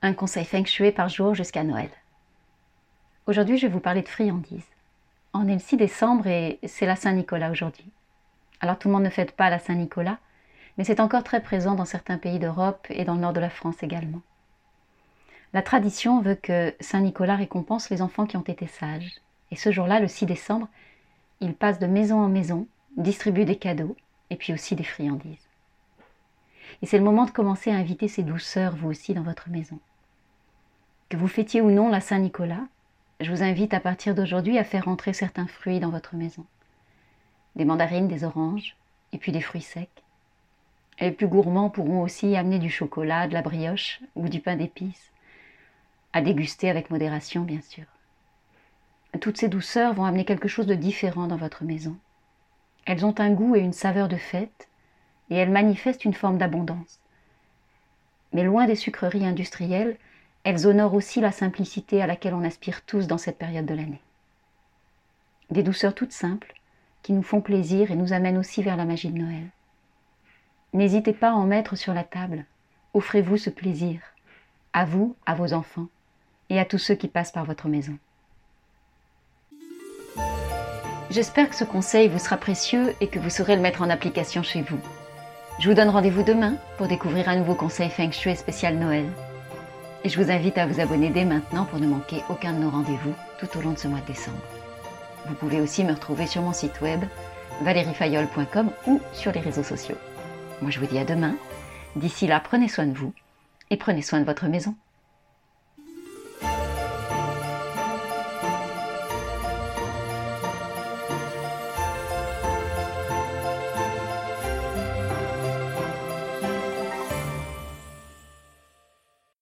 Un conseil feng shui par jour jusqu'à Noël. Aujourd'hui, je vais vous parler de friandises. On est le 6 décembre et c'est la Saint-Nicolas aujourd'hui. Alors tout le monde ne fête pas la Saint-Nicolas, mais c'est encore très présent dans certains pays d'Europe et dans le nord de la France également. La tradition veut que Saint Nicolas récompense les enfants qui ont été sages. Et ce jour-là, le 6 décembre, il passe de maison en maison, distribue des cadeaux et puis aussi des friandises. Et c'est le moment de commencer à inviter ces douceurs, vous aussi, dans votre maison. Que vous fêtiez ou non la Saint-Nicolas, je vous invite à partir d'aujourd'hui à faire entrer certains fruits dans votre maison. Des mandarines, des oranges, et puis des fruits secs. les plus gourmands pourront aussi amener du chocolat, de la brioche ou du pain d'épices, à déguster avec modération, bien sûr. Toutes ces douceurs vont amener quelque chose de différent dans votre maison. Elles ont un goût et une saveur de fête, et elles manifestent une forme d'abondance. Mais loin des sucreries industrielles, elles honorent aussi la simplicité à laquelle on aspire tous dans cette période de l'année. Des douceurs toutes simples, qui nous font plaisir et nous amènent aussi vers la magie de Noël. N'hésitez pas à en mettre sur la table. Offrez-vous ce plaisir, à vous, à vos enfants et à tous ceux qui passent par votre maison. J'espère que ce conseil vous sera précieux et que vous saurez le mettre en application chez vous. Je vous donne rendez-vous demain pour découvrir un nouveau conseil Feng Shui spécial Noël. Et je vous invite à vous abonner dès maintenant pour ne manquer aucun de nos rendez-vous tout au long de ce mois de décembre. Vous pouvez aussi me retrouver sur mon site web valeriefayol.com ou sur les réseaux sociaux. Moi je vous dis à demain. D'ici là, prenez soin de vous et prenez soin de votre maison.